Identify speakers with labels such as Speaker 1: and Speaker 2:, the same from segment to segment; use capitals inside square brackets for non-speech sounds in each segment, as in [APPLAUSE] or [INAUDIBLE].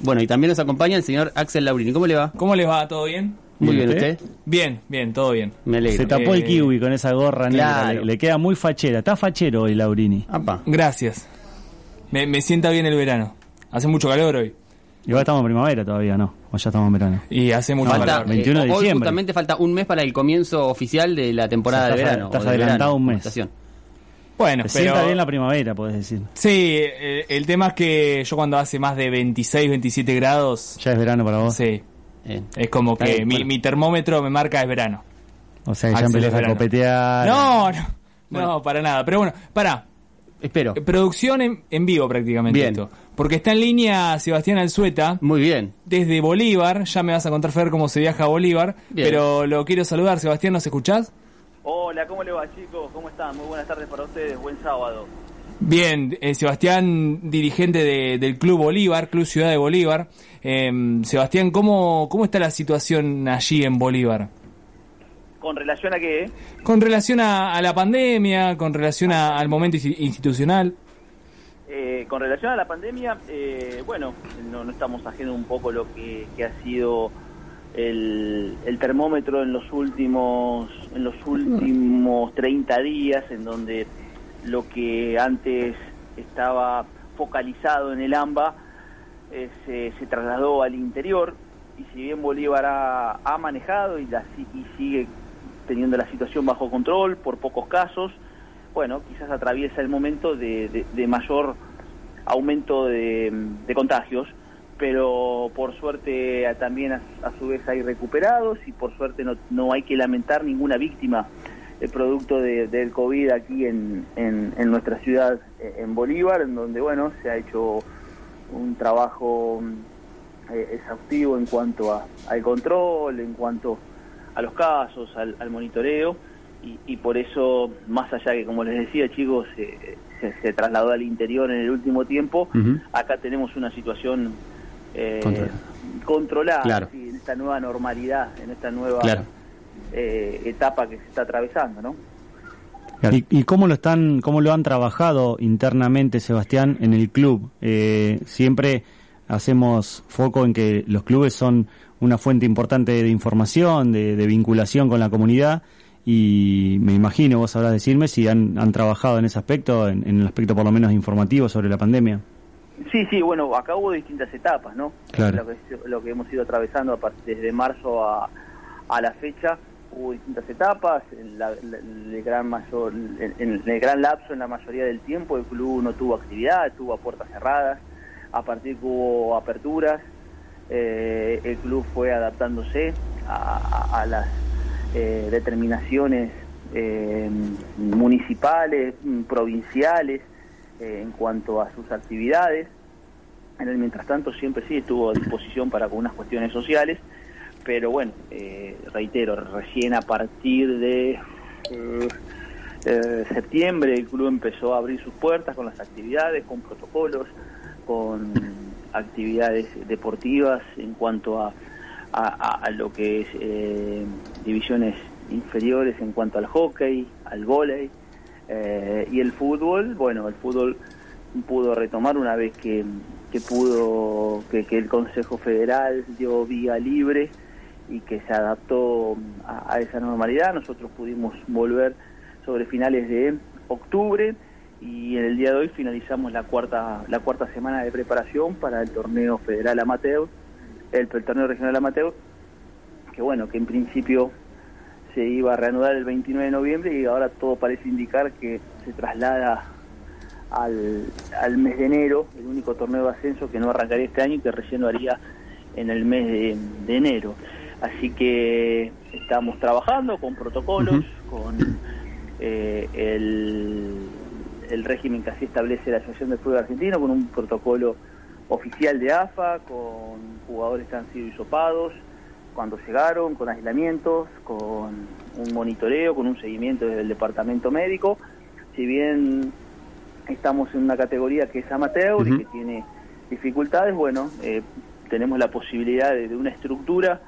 Speaker 1: Bueno, y también nos acompaña el señor Axel Laurini. ¿Cómo le va?
Speaker 2: ¿Cómo les va? ¿Todo bien?
Speaker 1: Muy
Speaker 3: Bien,
Speaker 1: bien,
Speaker 3: ¿usted?
Speaker 2: Bien, bien, todo bien.
Speaker 1: Me alegro.
Speaker 3: Se tapó el
Speaker 2: Eh,
Speaker 3: kiwi con esa gorra negra,
Speaker 1: claro.
Speaker 3: le, le queda muy fachera. Está fachero hoy, Laurini.
Speaker 1: Apa.
Speaker 2: Gracias. Me, me sienta bien el verano. Hace mucho calor hoy.
Speaker 3: Igual estamos en primavera todavía, ¿no? O ya estamos en verano.
Speaker 2: Y hace mucho
Speaker 1: Falta,
Speaker 2: calor.
Speaker 3: 21 de
Speaker 1: eh, hoy
Speaker 3: diciembre.
Speaker 1: justamente falta un mes para el comienzo oficial de la temporada
Speaker 3: O sea,
Speaker 1: de verano.
Speaker 3: estás
Speaker 1: de
Speaker 3: adelantado
Speaker 1: verano,
Speaker 3: un mes.
Speaker 2: Bueno,
Speaker 3: Se
Speaker 2: pero...
Speaker 3: sienta bien la primavera, podés decir.
Speaker 2: Sí, eh, el tema es que yo cuando hace más de 26, 27 grados,
Speaker 3: Ya es verano para vos.
Speaker 2: sí,
Speaker 1: Eh,
Speaker 2: es como que
Speaker 1: bien,
Speaker 2: mi,
Speaker 1: bueno.
Speaker 2: mi termómetro me marca es verano.
Speaker 3: O sea, que ya empezás a copetear.
Speaker 2: No, no,
Speaker 1: Bueno.
Speaker 2: no, para nada. Pero bueno, para.
Speaker 1: espero.
Speaker 2: Producción en, en vivo prácticamente
Speaker 1: Bien.
Speaker 2: esto. Porque está en línea Sebastián Alzueta.
Speaker 1: Muy bien.
Speaker 2: desde Bolívar. Ya me vas a contar, Fer, cómo se viaja a Bolívar.
Speaker 1: Bien.
Speaker 2: Pero lo quiero saludar. Sebastián, ¿nos escuchás?
Speaker 4: Hola, ¿cómo le va chicos? ¿Cómo están? Muy buenas tardes para ustedes, buen sábado.
Speaker 2: Bien, eh, Sebastián, dirigente de- del Club Bolívar, Club Ciudad de Bolívar. Eh, Sebastián, ¿cómo, ¿cómo está la situación allí en Bolívar?
Speaker 4: ¿Con relación a qué?
Speaker 2: Con relación a, a la pandemia, con relación a- al momento insti- institucional.
Speaker 4: Eh, con relación a la pandemia, eh, bueno, no, no estamos haciendo un poco lo que, que ha sido el, el termómetro en los últimos en los últimos 30 días, en donde lo que antes estaba focalizado en el AMBA eh, se, se trasladó al interior. Y si bien Bolívar ha, manejado y, la, y sigue teniendo la situación bajo control por pocos casos, bueno, quizás atraviesa el momento de, de- de mayor aumento de, de contagios, pero por suerte también a, a su vez hay recuperados y por suerte no, no hay que lamentar ninguna víctima el producto de- del COVID aquí en, en, en nuestra ciudad, eh, en Bolívar, en donde, bueno, se ha hecho un trabajo eh, exhaustivo en cuanto a, al control, en cuanto a los casos, al, al monitoreo, y, y por eso, más allá que, como les decía, chicos, eh, se, se trasladó al interior en el último tiempo, acá tenemos una situación eh,
Speaker 1: Controlada.
Speaker 4: controlada,
Speaker 1: Claro.
Speaker 4: sí, en esta nueva normalidad, en esta nueva
Speaker 1: Claro.
Speaker 4: eh, etapa que se está atravesando, ¿no?
Speaker 3: ¿Y, y cómo lo están, cómo lo han trabajado internamente, Sebastián, en el club? Eh, siempre hacemos foco en que los clubes son una fuente importante de información, de, de vinculación con la comunidad, y me imagino, vos sabrás decirme si han, han trabajado en ese aspecto, en, en el aspecto por lo menos informativo sobre la pandemia.
Speaker 4: Sí, sí, bueno, acá hubo distintas etapas, ¿no?
Speaker 3: Claro.
Speaker 4: Lo que, lo que hemos ido atravesando a partir- desde marzo a, a la fecha, hubo distintas etapas, en la- el gran mayor, en, en el gran lapso, en la mayoría del tiempo, el club no tuvo actividad, estuvo a puertas cerradas, a partir que hubo aperturas, eh, el club fue adaptándose a, a- a las eh, determinaciones eh, municipales, provinciales, eh, en cuanto a sus actividades. En el mientras tanto siempre sí estuvo a disposición para algunas cuestiones sociales, pero bueno, eh, reitero, recién a partir de eh, eh, septiembre el club empezó a abrir sus puertas con las actividades, con protocolos, con actividades deportivas en cuanto a, a, a- lo que es eh, divisiones inferiores en cuanto al hockey, al vóley eh, y el fútbol. Bueno, el fútbol pudo retomar una vez que, que pudo que, que el Consejo Federal dio vía libre y que se adaptó a, esa normalidad. Nosotros pudimos volver sobre finales de octubre y en el día de hoy finalizamos la cuarta la cuarta semana de preparación para el torneo federal amateur, el, el torneo regional amateur, que bueno, que en principio se iba a reanudar el 29 de noviembre y ahora todo parece indicar que se traslada al, al mes de enero, el único torneo de ascenso que no arrancaría este año y que recién lo haría en el mes de, de enero. Así que estamos trabajando con protocolos, con eh, el, el régimen que así establece la Asociación de Fútbol Argentino, con un protocolo oficial de AFA, con jugadores que han sido hisopados cuando llegaron, con aislamientos, con un monitoreo, con un seguimiento desde el departamento médico. Si bien estamos en una categoría que es amateur y que tiene dificultades, bueno, eh, tenemos la posibilidad de, de una estructura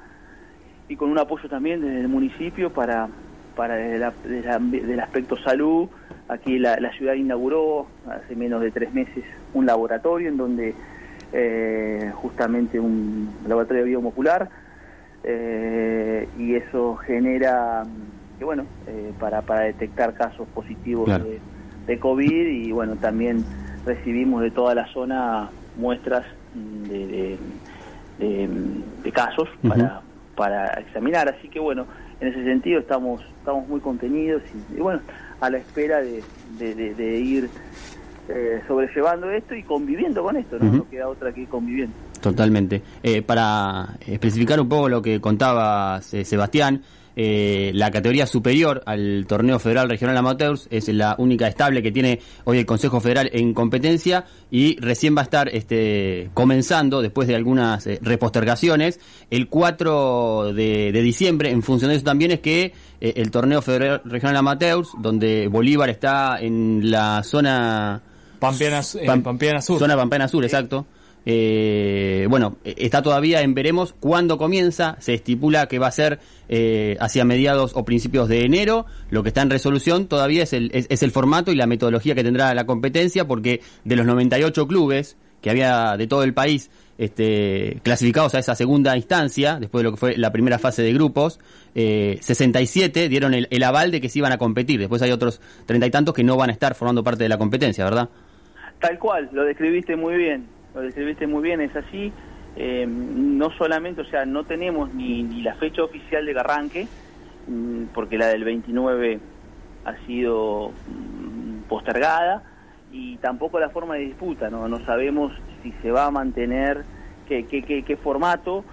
Speaker 4: y con un apoyo también desde el municipio para, para desde la- desde la- del aspecto salud. Aquí la, la ciudad inauguró hace menos de tres meses un laboratorio en donde eh, justamente un laboratorio biomolecular eh, y eso genera que bueno eh, para, para detectar casos positivos
Speaker 1: Claro.
Speaker 4: de, de COVID y bueno también recibimos de toda la zona muestras de, de, casos para, para examinar. Así que bueno en ese sentido estamos estamos muy contenidos y, y bueno a la espera de, ir eh, sobrellevando esto y conviviendo con esto no, no queda otra que ir conviviendo
Speaker 1: Totalmente. Eh, para especificar un poco lo que contaba eh, Sebastián, eh, la categoría superior al torneo federal regional amateurs es la única estable que tiene hoy el Consejo Federal en competencia y recién va a estar este, comenzando, después de algunas eh, repostergaciones, el 4 de, de diciembre. En función de eso también es que eh, el torneo federal regional amateurs, donde Bolívar está en la zona
Speaker 2: Pampeana,
Speaker 1: Pam-
Speaker 2: Pampeana Sur.
Speaker 1: Zona Pampeana Sur, exacto. Eh, bueno, está todavía en veremos cuándo comienza. Se estipula que va a ser eh, hacia mediados o principios de enero. Lo que está en resolución todavía es el, es, es el formato y la metodología que tendrá la competencia, porque de los 98 clubes que había de todo el país este, clasificados a esa segunda instancia, después de lo que fue la primera fase de grupos, eh, 67 dieron el, el aval de que se iban a competir. Después hay otros treinta y tantos que no van a estar formando parte de la competencia, ¿verdad?
Speaker 4: Tal cual, lo describiste muy bien, lo describiste muy bien, es así. Eh, no solamente, o sea, no tenemos ni, ni la fecha oficial de arranque, mm, porque la del 29 ha sido mm, postergada, y tampoco la forma de disputa, no, no sabemos si se va a mantener, qué, qué, qué, qué formato,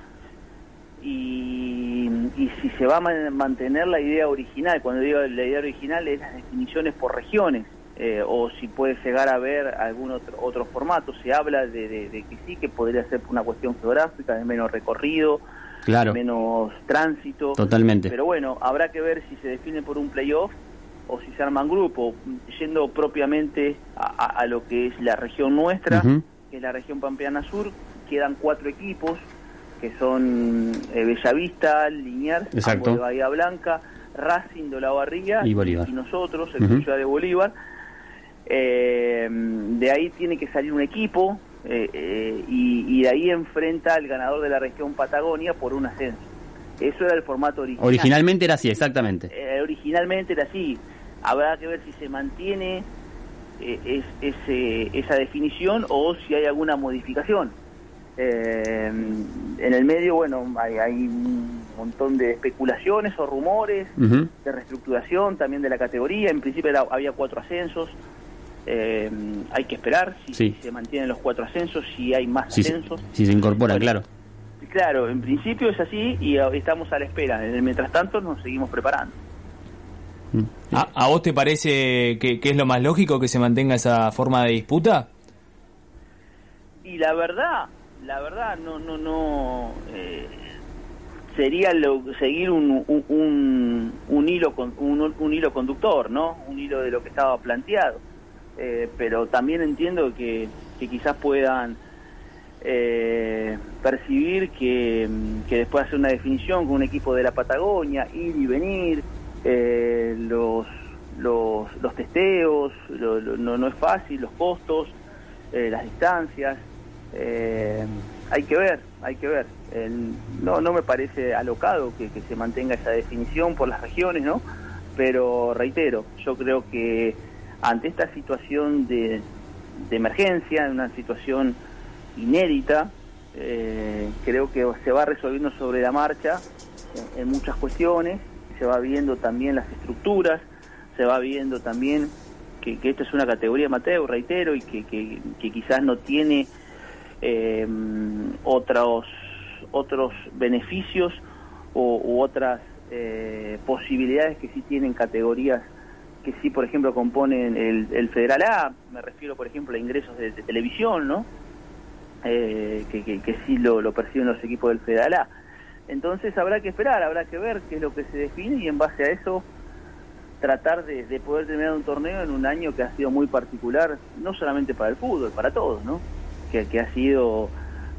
Speaker 4: y, y si se va a man- mantener la idea original. Cuando digo la idea original es las definiciones por regiones, eh, o si puede llegar a haber algún otro, otro formato. Se habla de, de- de que sí, que podría ser por una cuestión geográfica, de menos recorrido,
Speaker 1: Claro,
Speaker 4: menos tránsito.
Speaker 1: totalmente.
Speaker 4: Pero bueno, habrá que ver si se define por un playoff o si se arman grupos, yendo propiamente a, a- a lo que es la región nuestra, que es la región Pampeana Sur, quedan cuatro equipos, que son eh, Bellavista, Liniers,
Speaker 1: Exacto.
Speaker 4: de Bahía Blanca, Racing de la Barriga
Speaker 1: Y Bolívar.
Speaker 4: nosotros, el
Speaker 1: Ujú.
Speaker 4: Ciudad de Bolívar. Eh, de ahí tiene que salir un equipo eh, eh, y, y de ahí enfrenta al ganador de la región Patagonia por un ascenso. Eso era el formato original.
Speaker 1: Originalmente era así, exactamente.
Speaker 4: Eh, originalmente era así. Habrá que ver si se mantiene es, ese- esa definición o si hay alguna modificación. Eh, en el medio, bueno, hay, hay un montón de especulaciones o rumores de reestructuración también de la categoría. En principio era- había cuatro ascensos. Eh, hay que esperar si,
Speaker 1: Sí.
Speaker 4: si se mantienen los cuatro ascensos, si hay más
Speaker 1: Si, se-
Speaker 4: ascensos.
Speaker 1: si se incorpora,
Speaker 4: Bueno.
Speaker 1: claro.
Speaker 4: Claro, en principio es así y estamos a la espera. Mientras tanto nos seguimos preparando.
Speaker 1: Mm.
Speaker 2: ¿A, a vos te parece que, que es lo más lógico que se mantenga esa forma de disputa?
Speaker 4: Y la verdad, la verdad, no, no, no. eh, sería lo- seguir un, un, un, un hilo con, un, un hilo conductor, ¿no? Un hilo de lo que estaba planteado. Eh, pero también entiendo que, que quizás puedan eh, percibir que, que después de hacer una definición con un equipo de la Patagonia, ir y venir, eh, los, los, los testeos, lo- no, no es fácil, los costos, eh, las distancias, eh, hay que ver, hay que ver. El- no, no me parece alocado que, que se mantenga esa definición por las regiones, ¿no? Pero reitero, yo creo que ante esta situación de, de emergencia, en una situación inédita, eh, creo que se va resolviendo sobre la marcha en, muchas cuestiones, se va viendo también las estructuras, se va viendo también que, que esta es una categoría amateur, reitero, y que quizás no tiene eh, otros otros beneficios o, u otras eh, posibilidades que sí tienen categorías que sí, por ejemplo, componen el, el Federal A, me refiero, por ejemplo, a ingresos de, televisión, ¿no? Eh, que, que, que sí lo, perciben los equipos del Federal A. Entonces habrá que esperar, habrá que ver qué es lo que se define y en base a eso tratar de, de poder terminar un torneo en un año que ha sido muy particular, no solamente para el fútbol, para todos, ¿no? Que, que ha sido,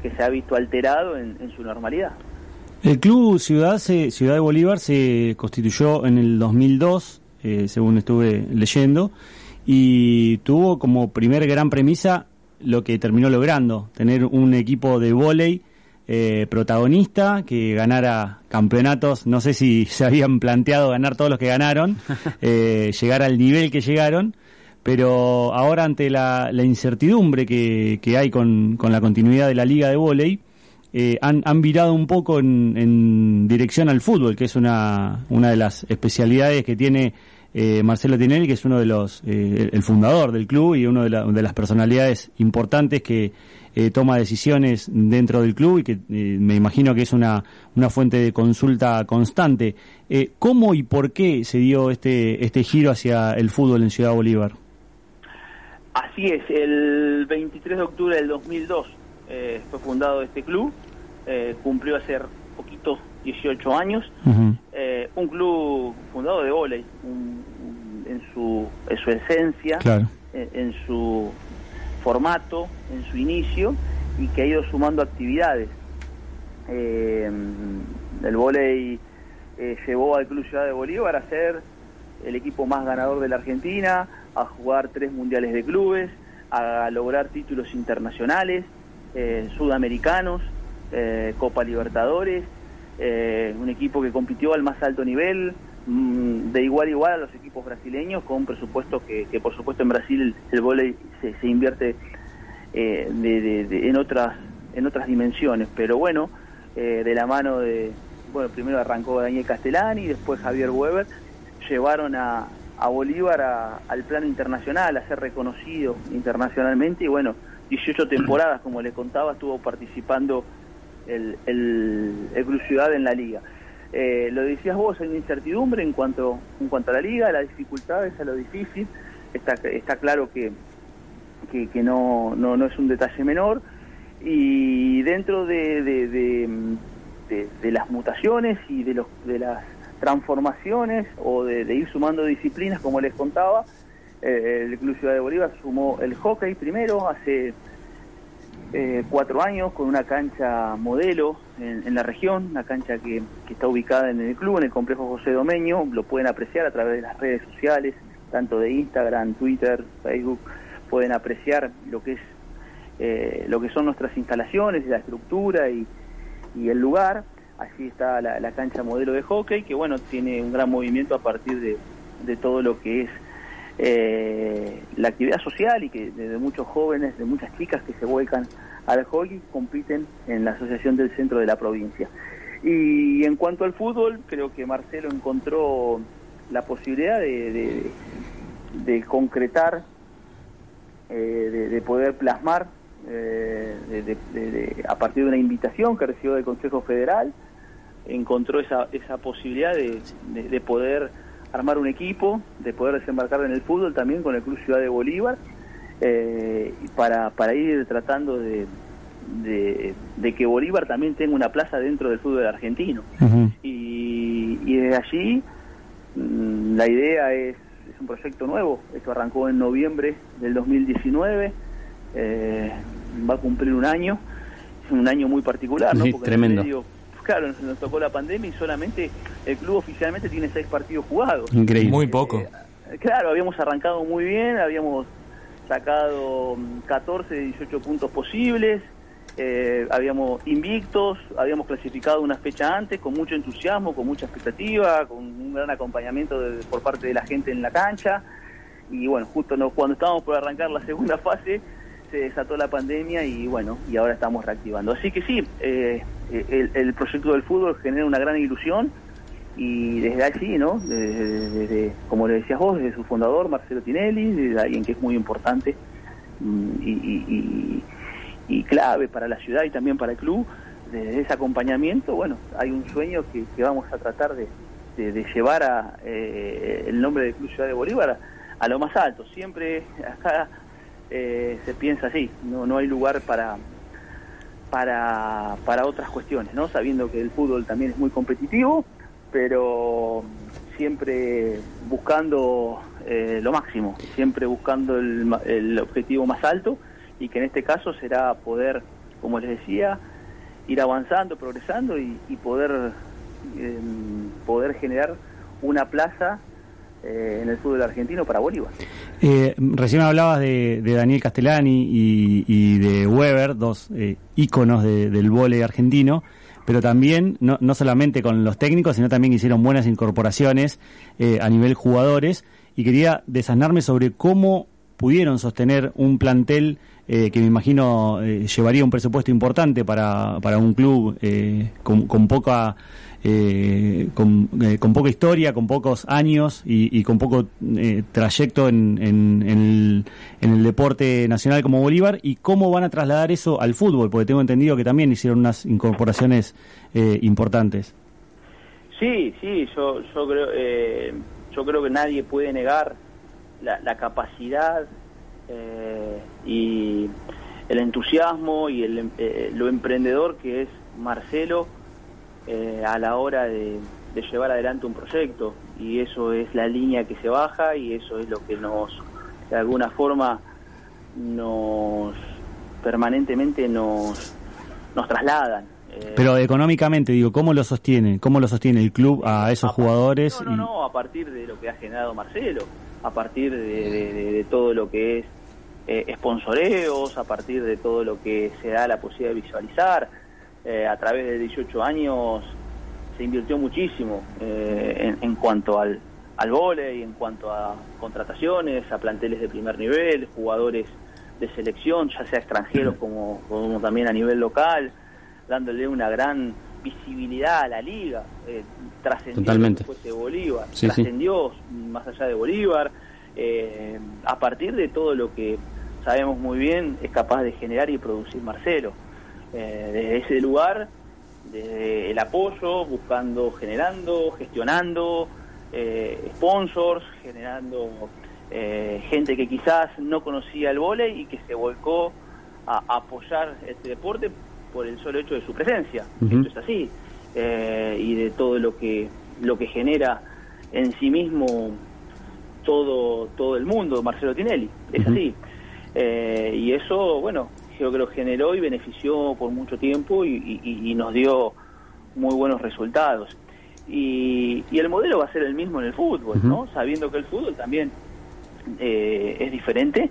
Speaker 4: que se ha visto alterado en, en su normalidad.
Speaker 3: El club Ciudad, se- Ciudad de Bolívar se constituyó en el 2002, eh, según estuve leyendo, y tuvo como primer gran premisa lo que terminó logrando, tener un equipo de vóley eh, protagonista que ganara campeonatos, no sé si [LAUGHS] se habían planteado ganar todos los que ganaron, [LAUGHS] eh, llegar al nivel que llegaron, pero ahora ante la, incertidumbre que, hay con, con, la continuidad de la liga de vóley, eh, han, han, virado un poco en, en, dirección al fútbol, que es una, una de las especialidades que tiene eh, Marcelo Tinelli, que es uno de los, eh, el fundador del club y uno de, de las personalidades importantes que eh, toma decisiones dentro del club y que me imagino que es una, una fuente de consulta constante. ¿Cómo y por qué se dio este, este giro hacia el fútbol en Ciudad Bolívar?
Speaker 4: Así es, el 23 de octubre del 2002 fue fundado este club, cumplió hace poquito 18 años, un club fundado de volei, en, su, en su esencia, en, su formato, en su inicio, y que ha ido sumando actividades. Eh, el volei eh, llevó al Club Ciudad de Bolívar a ser el equipo más ganador de la Argentina, a jugar tres mundiales de clubes, a lograr títulos internacionales, eh, sudamericanos, Copa Libertadores, un equipo que compitió al más alto nivel, Mm, de igual a igual a los equipos brasileños con un presupuesto que, por supuesto en Brasil el, volei se, invierte eh, en otras en otras dimensiones. Pero bueno eh, de la mano de bueno primero arrancó Daniel Castellani después Javier Weber llevaron a, a Bolívar al plano internacional a ser reconocido internacionalmente y bueno 18 temporadas como les contaba estuvo participando el, el, el Ciudad en la liga. Eh, lo decías vos, hay una incertidumbre en cuanto, en cuanto a la liga, la dificultad es a lo difícil, está, está claro que, que, no, no, no, es un detalle menor, y dentro de, de, las mutaciones y de, los, de las transformaciones o de, ir sumando disciplinas, como les contaba, el Club Ciudad de Bolívar sumó el hockey primero hace eh, cuatro años con una cancha modelo en, la región, una cancha que, está ubicada en el club, en el complejo José Domeño, lo pueden apreciar a través de las redes sociales, tanto de Instagram, Twitter, Facebook, pueden apreciar lo que es eh, lo que son nuestras instalaciones, la estructura y, el lugar. Así está la, cancha modelo de hockey, que bueno, tiene un gran movimiento a partir de, de todo lo que es eh, la actividad social y que de, muchos jóvenes, de muchas chicas que se vuelcan al hockey, compiten en la Asociación del Centro de la Provincia. Y en cuanto al fútbol, creo que Marcelo encontró la posibilidad de, de, concretar, eh, de, poder plasmar eh, a partir de una invitación que recibió del Consejo Federal, encontró esa, esa posibilidad de poder armar un equipo, de poder desembarcar en el fútbol también con el Club Ciudad de Bolívar, eh, para, para ir tratando de, de, que Bolívar también tenga una plaza dentro del fútbol argentino. y, y, desde allí mm, la idea es, es un proyecto nuevo, esto arrancó en noviembre del 2019, eh, va a cumplir un año, es un año muy particular, ¿no?
Speaker 1: Porque tremendo
Speaker 4: claro, nos tocó la pandemia y solamente el club oficialmente tiene seis partidos jugados.
Speaker 2: Increíble. Muy poco.
Speaker 4: Eh, claro, habíamos arrancado muy bien, habíamos sacado 14 mm, de 18 puntos posibles, eh, habíamos invictos, habíamos clasificado una fecha antes con mucho entusiasmo, con mucha expectativa, con un gran acompañamiento por parte de la gente en la cancha. Y bueno, justo cuando estábamos por arrancar la [LAUGHS] segunda fase, se desató la pandemia y bueno, y ahora estamos reactivando. Así que sí, eh, el, proyecto del fútbol genera una gran ilusión y desde allí, ¿no? Desde, como le decías vos, desde su fundador, Marcelo Tinelli, desde alguien que es muy importante mm, y, clave para la ciudad y también para el club, desde ese acompañamiento, bueno, hay un sueño que, vamos a tratar de, llevar a, eh, el nombre del Club Ciudad de Bolívar a, lo más alto. Siempre acá eh, se piensa así, no, no hay lugar para, para, para otras cuestiones, ¿no? Sabiendo que el fútbol también es muy competitivo, pero siempre buscando eh, lo máximo, siempre buscando el, el, objetivo más alto y que en este caso será poder, como les decía, ir avanzando, progresando y, poder, em, poder generar una plaza en el fútbol argentino para Bolívar.
Speaker 3: recién hablabas de, Daniel Castellani y, de Weber, dos íconos del vóley argentino pero también, no, no solamente con los técnicos, sino también hicieron buenas incorporaciones a nivel jugadores. Y quería desasnarme sobre cómo pudieron sostener un plantel eh, que me imagino eh, llevaría un presupuesto importante para, para un club eh, con, con, poca con, con, poca historia, con pocos años y, con poco trayecto en, en, el, en el deporte nacional como Bolívar y cómo van a trasladar eso al fútbol, porque tengo entendido que también hicieron unas incorporaciones importantes.
Speaker 4: Sí, sí, yo, yo creo yo creo que nadie puede negar la, capacidad eh, y el entusiasmo y el, eh, lo emprendedor que es Marcelo eh, a la hora de, llevar adelante un proyecto y eso es la línea que se baja y eso es lo que nos de alguna forma nos permanentemente nos nos trasladan
Speaker 3: pero económicamente, digo, ¿cómo lo sostiene? ¿Cómo lo sostiene el club a esos jugadores?
Speaker 4: No, no, no, a partir de lo que ha generado Marcelo, a partir de, todo lo que es eh, sponsoreos, a partir de todo lo que se da la posibilidad de visualizar. Eh, a través de 18 años se invirtió muchísimo eh, en, cuanto al, al y en cuanto a contrataciones, a planteles de primer nivel, jugadores de selección, ya sea extranjeros como, como también a nivel local dándole una gran visibilidad a la liga, eh, trascendió después de Bolívar, trascendió más allá de Bolívar, eh, a partir de todo lo que sabemos muy bien es capaz de generar y producir Marcelo. Eh, desde ese lugar, desde el apoyo, buscando, generando, gestionando, eh, sponsors, generando gente que quizás no conocía el vóley y que se volcó a apoyar este deporte por el solo hecho de su presencia. Esto es así. Eh, y de todo lo que, lo que genera en sí mismo todo, todo el mundo, Marcelo Tinelli. Es así. Eh, y eso, bueno, creo que lo generó y benefició por mucho tiempo y, nos dio muy buenos resultados. Y, el modelo va a ser el mismo en el fútbol, ¿no? Sabiendo que el fútbol también eh, es diferente,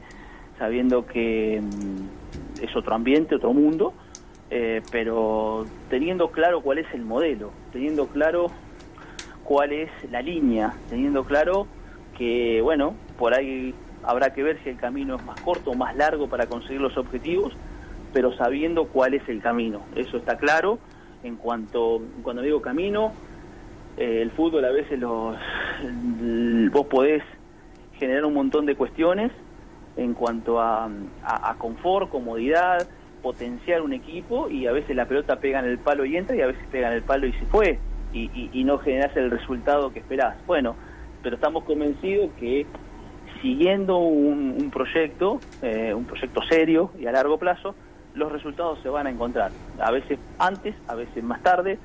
Speaker 4: sabiendo que mm, es otro ambiente, otro mundo, eh, pero teniendo claro cuál es el modelo, teniendo claro cuál es la línea, teniendo claro que, bueno, por ahí habrá que ver si el camino es más corto o más largo para conseguir los objetivos, pero sabiendo cuál es el camino. Eso está claro. En cuanto, cuando digo camino, eh, el fútbol a veces los, [LAUGHS] vos podés generar un montón de cuestiones en cuanto a confort, comodidad, potenciar un equipo y a veces la pelota pega en el palo y entra y a veces pega en el palo y se fue y, y, no generas el resultado que esperás. Bueno, pero estamos convencidos que siguiendo un, proyecto, eh, un proyecto serio y a largo plazo, los resultados se van a encontrar. A veces antes, a veces más tarde,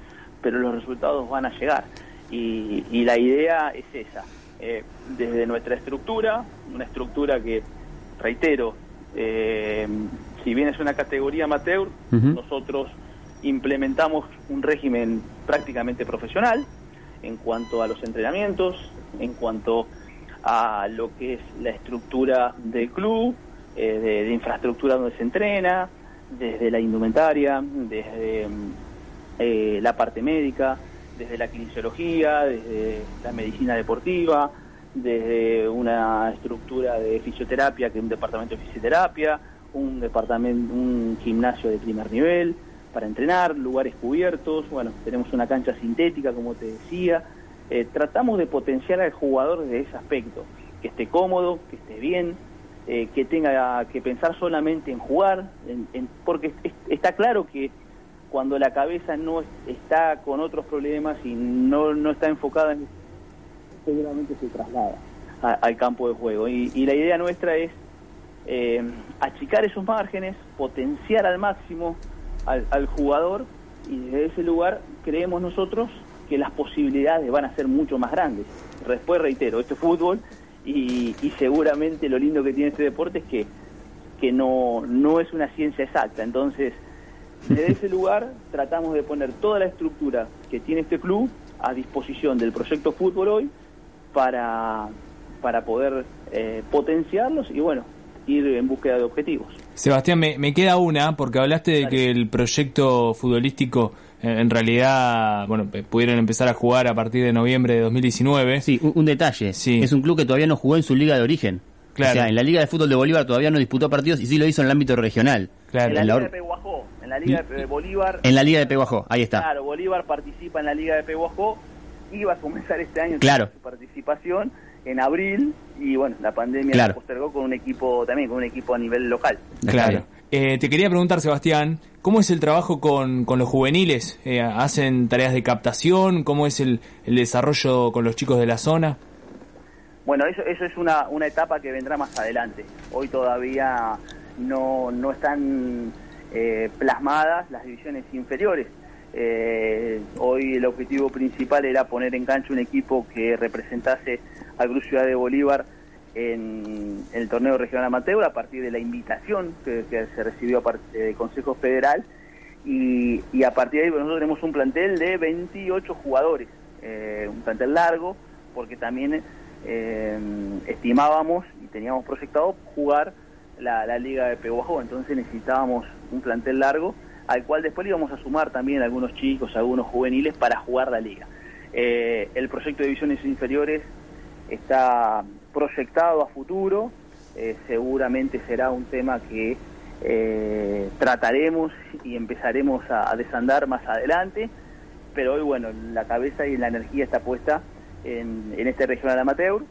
Speaker 4: pero los resultados van a llegar. Y, y la idea es esa. Eh, desde nuestra estructura, una estructura que, reitero, eh, si bien es una categoría amateur, nosotros implementamos un régimen prácticamente profesional en cuanto a los entrenamientos, en cuanto a lo que es la estructura del club, eh, de, infraestructura donde se entrena, desde la indumentaria, desde eh, la parte médica, desde la kinesiología, desde la medicina deportiva, desde una estructura de fisioterapia, que es un departamento de fisioterapia, un departamento, un gimnasio de primer nivel para entrenar, lugares cubiertos, bueno, tenemos una cancha sintética, como te decía. Eh, tratamos de potenciar al jugador desde ese aspecto, que esté cómodo, que esté bien, eh, que tenga que pensar solamente en jugar, porque está claro que cuando la cabeza no está con otros problemas y no, no está enfocada en seguramente se traslada al campo de juego. y la idea nuestra es eh, achicar esos márgenes, potenciar al máximo al, jugador y desde ese lugar creemos nosotros que las posibilidades van a ser mucho más grandes. Después reitero, esto es fútbol y, seguramente lo lindo que tiene este deporte es que, que no, no es una ciencia exacta. Entonces, desde ese [LAUGHS] lugar tratamos de poner toda la estructura que tiene este club a disposición del proyecto fútbol hoy para, para poder eh, potenciarlos y bueno, ir en búsqueda de objetivos.
Speaker 2: Sebastián, me, me queda una, porque hablaste de que el proyecto futbolístico eh, en realidad, bueno, pudieron empezar a jugar a partir de noviembre de 2019.
Speaker 1: Sí, un, detalle. Sí. Es un club que todavía no jugó en su liga de origen. Claro. O sea, en la Liga de Fútbol de Bolívar todavía no disputó partidos y sí lo hizo en el ámbito regional.
Speaker 4: Claro. En la, Liga de Peguajó, en la Liga de Bolívar.
Speaker 1: En la Liga de Peguajó, ahí está.
Speaker 4: Claro, Bolívar participa en la Liga de Peguajó. Iba a comenzar este año
Speaker 1: claro.
Speaker 4: su participación en abril y bueno, la pandemia la postergó con un equipo también, con un equipo a nivel local.
Speaker 2: Claro. Eh, te quería preguntar, Sebastián, ¿cómo es el trabajo con, con los juveniles? Eh, ¿Hacen tareas de captación? ¿Cómo es el, el, desarrollo con los chicos de la zona?
Speaker 4: Bueno, eso, eso es una, una etapa que vendrá más adelante. Hoy todavía no, no están eh, plasmadas las divisiones inferiores. Hoy el objetivo principal era poner en cancha un equipo que representase al Cruz Ciudad de Bolívar en, el torneo regional amateur a partir de la invitación que, se recibió del Consejo Federal. Y, a partir de ahí nosotros tenemos un plantel de 28 jugadores, eh, un plantel largo porque también eh, estimábamos y teníamos proyectado jugar la, Liga de Peguajó, entonces necesitábamos un plantel largo al cual después le íbamos a sumar también algunos chicos, algunos juveniles para jugar la liga. Eh, el proyecto de divisiones inferiores está proyectado a futuro, eh, seguramente será un tema que eh, trataremos y empezaremos a, desandar más adelante, pero hoy, bueno, la cabeza y la energía está puesta en, este regional amateur,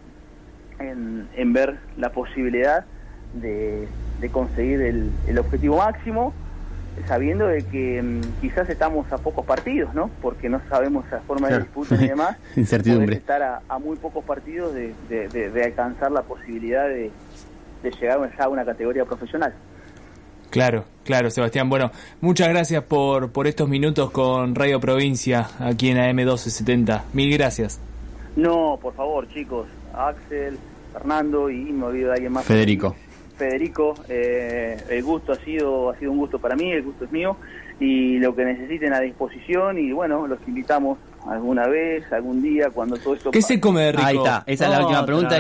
Speaker 4: en, ver la posibilidad de, conseguir el objetivo máximo sabiendo de que mm, quizás estamos a pocos partidos, ¿no? Porque no sabemos la forma de disputa y demás. [LAUGHS]
Speaker 1: Incertidumbre.
Speaker 4: estar a, muy pocos partidos de, de, alcanzar la posibilidad de, llegar a una categoría profesional.
Speaker 2: Claro, claro, Sebastián. Bueno, muchas gracias por, por estos minutos con Radio Provincia aquí en AM1270. Mil gracias.
Speaker 4: No, por favor, chicos. Axel, Fernando y me olvido de alguien más.
Speaker 1: Federico.
Speaker 4: Federico, eh, el gusto ha sido, ha sido un gusto para mí, el gusto es mío, y lo que necesiten a disposición, y bueno, los invitamos alguna vez, algún día, cuando todo esto...
Speaker 2: ¿Qué se come de rico?
Speaker 1: Ahí está, esa es la última pregunta.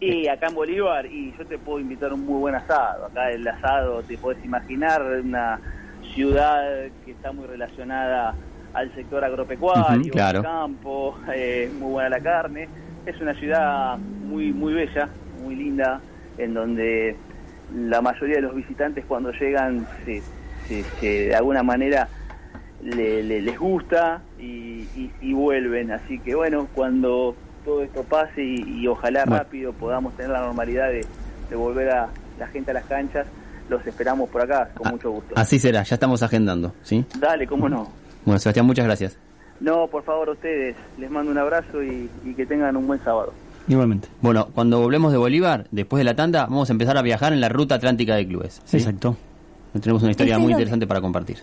Speaker 4: Y acá en Bolívar, y yo te puedo invitar un muy buen asado, acá el asado, te puedes imaginar, una ciudad que está muy relacionada al sector agropecuario,
Speaker 1: claro.
Speaker 4: campo, eh, muy buena la carne, es una ciudad muy, muy bella, muy linda, en donde la mayoría de los visitantes cuando llegan se, de alguna manera les gusta y, vuelven. Así que bueno, cuando todo esto pase y, ojalá rápido podamos tener la normalidad de, volver a la gente a las canchas, los esperamos por acá con ah, mucho gusto.
Speaker 1: Así será, ya estamos agendando, ¿sí?
Speaker 4: Dale, cómo no.
Speaker 1: Bueno, Sebastián, muchas gracias.
Speaker 4: No, por favor, a ustedes. Les mando un abrazo y que tengan un buen sábado.
Speaker 3: Igualmente.
Speaker 1: Bueno, cuando volvemos de Bolívar, después de la tanda, vamos a empezar a viajar en la ruta atlántica de clubes.
Speaker 3: Exacto.
Speaker 1: Tenemos una historia muy interesante para compartir.